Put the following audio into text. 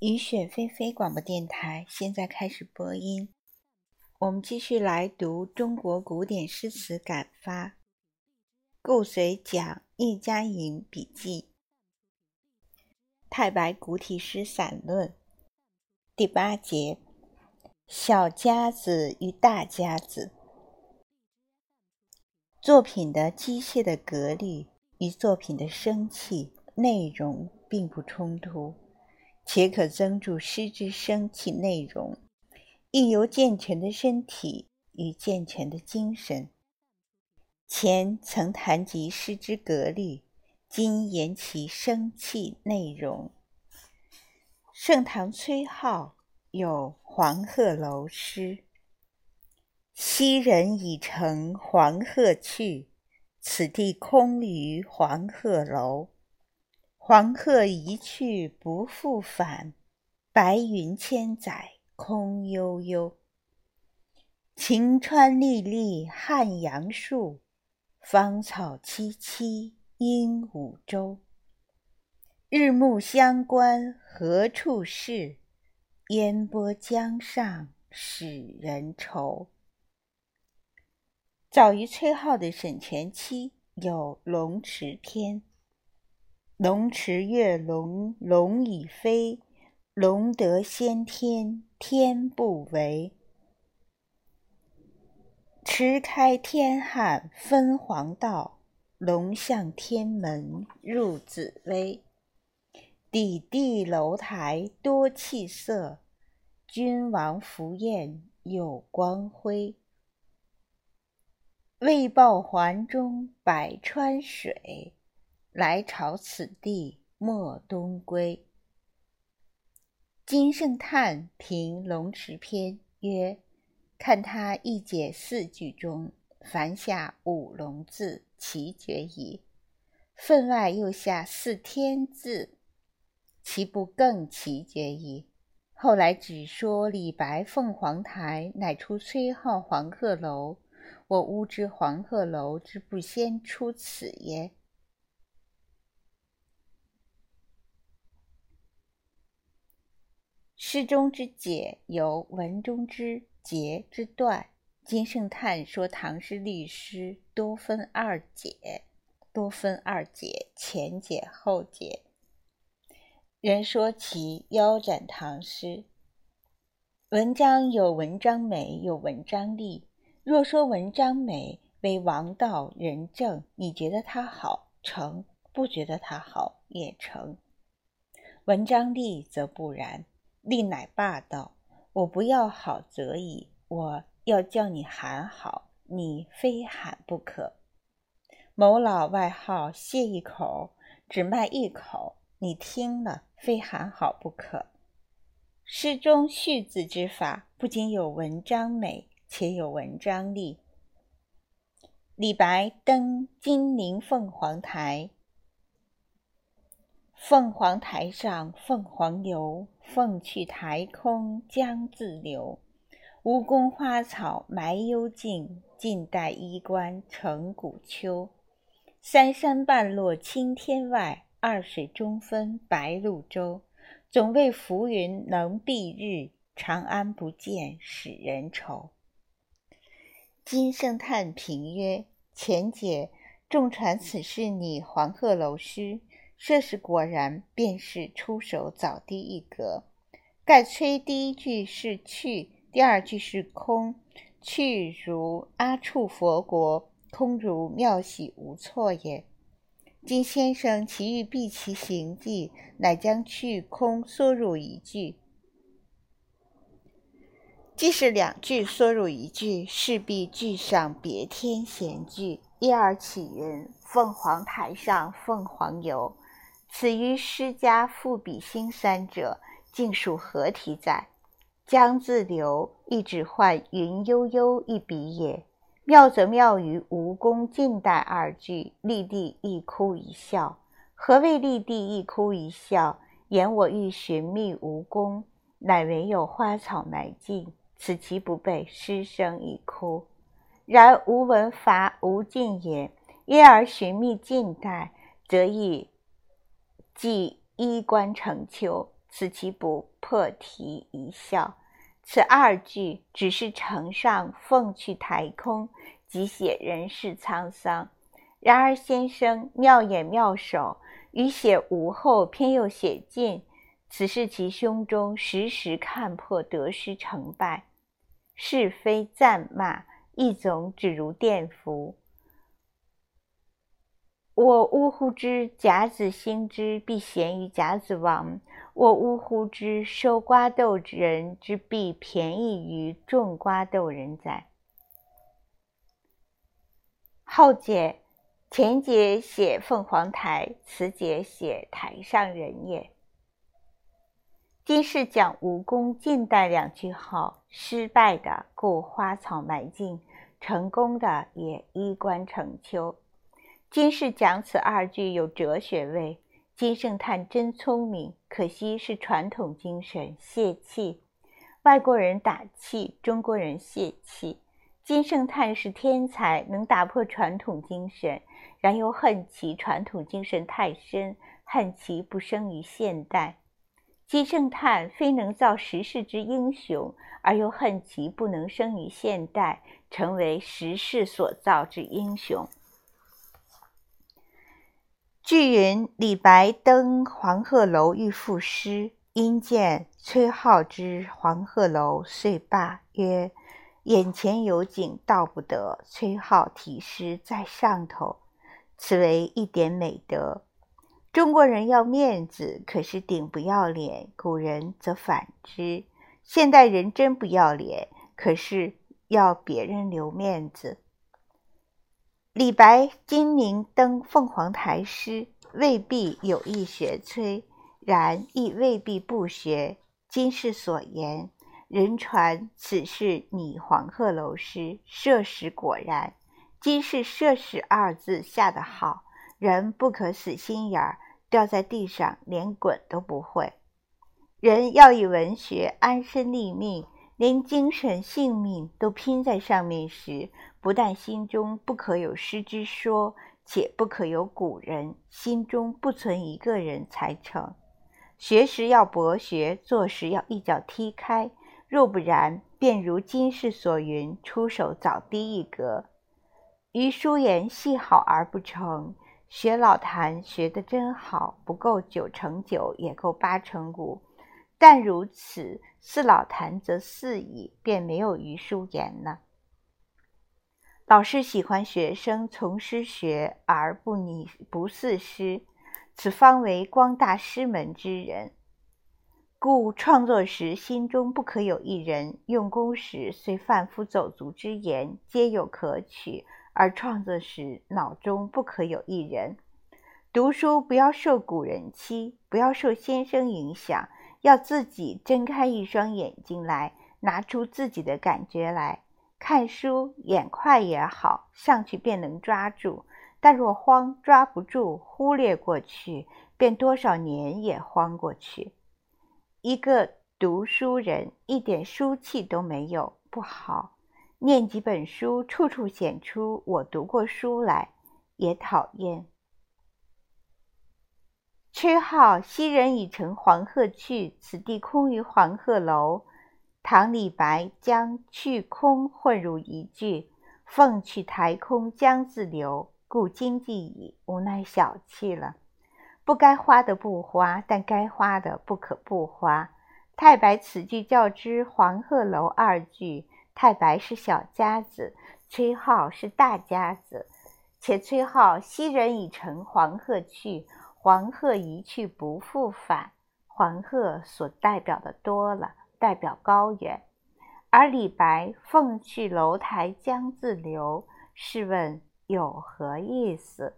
雨雪霏霏广播电台现在开始播音。我们继续来读中国古典诗词感发，顾随讲叶嘉莹笔记，《太白古体诗散论》第八节：小家子与大家子。作品的机械的格律与作品的生气内容并不冲突。且可增助诗之生气内容，亦由健全的身体与健全的精神。前曾谈及诗之格律，今言其生气内容。盛唐崔颢有《黄鹤楼》诗：“昔人已乘黄鹤去，此地空余黄鹤楼。”黄鹤一去不复返，白云千载空悠悠。晴川历历汉阳树，芳草萋萋鹦鹉洲。日暮乡关何处是？烟波江上使人愁。早于崔颢的沈佺期有《龙池篇》。龙池跃龙，龙已飞；龙得先天，天不为。池开天汉分黄道，龙向天门入紫微。底地楼台多气色，君王福宴有光辉。为报环中百川水。来朝此地莫东归。金圣叹评《龙池篇》曰：“看他一解四句中，凡下五龙字，奇绝矣；分外又下四天字，其不更奇绝矣。”后来只说李白凤凰台，乃出崔颢黄鹤楼。我吾知黄鹤楼之不先出此耶？诗中之解由文中之节之断。金圣叹说唐诗律诗多分二解，多分二解，前解后解。人说其腰斩唐诗。文章有文章美，有文章丽。若说文章美为王道仁政，你觉得它好成；不觉得它好也成。文章丽则不然。力乃霸道，我不要好则已，我要叫你喊好，你非喊不可。某老外号谢一口，只卖一口，你听了非喊好不可。诗中续字之法，不仅有文章美，且有文章力。李白登金陵凤凰台。凤凰台上凤凰游，凤去台空江自流。吴宫花草埋幽径，晋代衣冠成古丘。三山半落青天外，二水中分白鹭洲。总为浮云能蔽日，长安不见使人愁。金圣叹评曰：前解众传此事拟黄鹤楼诗。设时果然，便是出手早低一格。盖崔第一句是去，第二句是空。去如阿处佛国，空如妙喜无错也。金先生其欲避其行迹，乃将去空缩入一句。既是两句缩入一句，势必句上别添闲句。因而起云：“凤凰台上凤凰游。”此于诗家赋比兴三者，竟属何体哉？江自流，亦只换云悠悠一笔也。妙则妙于吴宫晋代二句，立地一哭一笑。何谓立地一哭一笑？言我欲寻觅吴宫，乃唯有花草埋尽，此其不备，失声一哭。然吾闻伐吴晋也，因而寻觅晋代，则亦。即衣冠成秋，此其不破题一笑。此二句只是呈上凤去台空，即写人世沧桑。然而先生妙眼妙手，于写无后偏又写尽，此是其胸中时时看破得失成败，是非赞骂，一总只如电符。我呜呼之，甲子兴之，必咸于甲子亡。我呜呼之，收瓜豆之人之必便宜于种瓜豆人哉。后节前节写凤凰台，此节写台上人也。今世讲武功近代两句后，失败的故花草埋尽，成功的也衣冠成秋。今世讲此二句有哲学味，金圣叹真聪明，可惜是传统精神泄气。外国人打气，中国人泄气。金圣叹是天才，能打破传统精神，然又恨其传统精神太深，恨其不生于现代。金圣叹非能造时世之英雄，而又恨其不能生于现代，成为时世所造之英雄。据云，李白登黄鹤楼欲赋诗，因见崔颢之《黄鹤楼》，遂罢，曰：“眼前有景，道不得。”崔颢题诗在上头，此为一点美德。中国人要面子，可是顶不要脸；古人则反之。现代人真不要脸，可是要别人留面子。李白今明登凤凰台诗，未必有意学崔，然亦未必不学。今世所言，人传此是拟黄鹤楼诗，设史果然。今世设史二字下得好，人不可死心眼儿，掉在地上连滚都不会。人要以文学安身立命。连精神性命都拼在上面时，不但心中不可有师之说，且不可有古人，心中不存一个人才成。学时要博学，做时要一脚踢开。若不然，便如今世所云，出手早低一格。余叔言戏好而不成，学老谭学得真好，不够九成九，也够八成五。但如此，似老谈则四矣，便没有余书言了。老师喜欢学生从师学而不拟不似师，此方为光大师门之人。故创作时心中不可有一人，用功时虽贩夫走卒之言皆有可取，而创作时脑中不可有一人。读书不要受古人欺，不要受先生影响。要自己睁开一双眼睛来，拿出自己的感觉来看书，眼快也好，上去便能抓住；但若慌抓不住，忽略过去，便多少年也慌过去。一个读书人一点书气都没有，不好；念几本书，处处显出我读过书来，也讨厌。崔颢昔人已乘黄鹤去，此地空余黄鹤楼。唐李白将去空混入一句，凤去台空江自流，故今既矣，无奈小气了。不该花的不花，但该花的不可不花。太白此句较之黄鹤楼二句，太白是小家子，崔颢是大家子，且崔颢昔人已乘黄鹤去。黄鹤一去不复返，黄鹤所代表的多了，代表高远；而李白“凤去楼台江自流”，试问有何意思？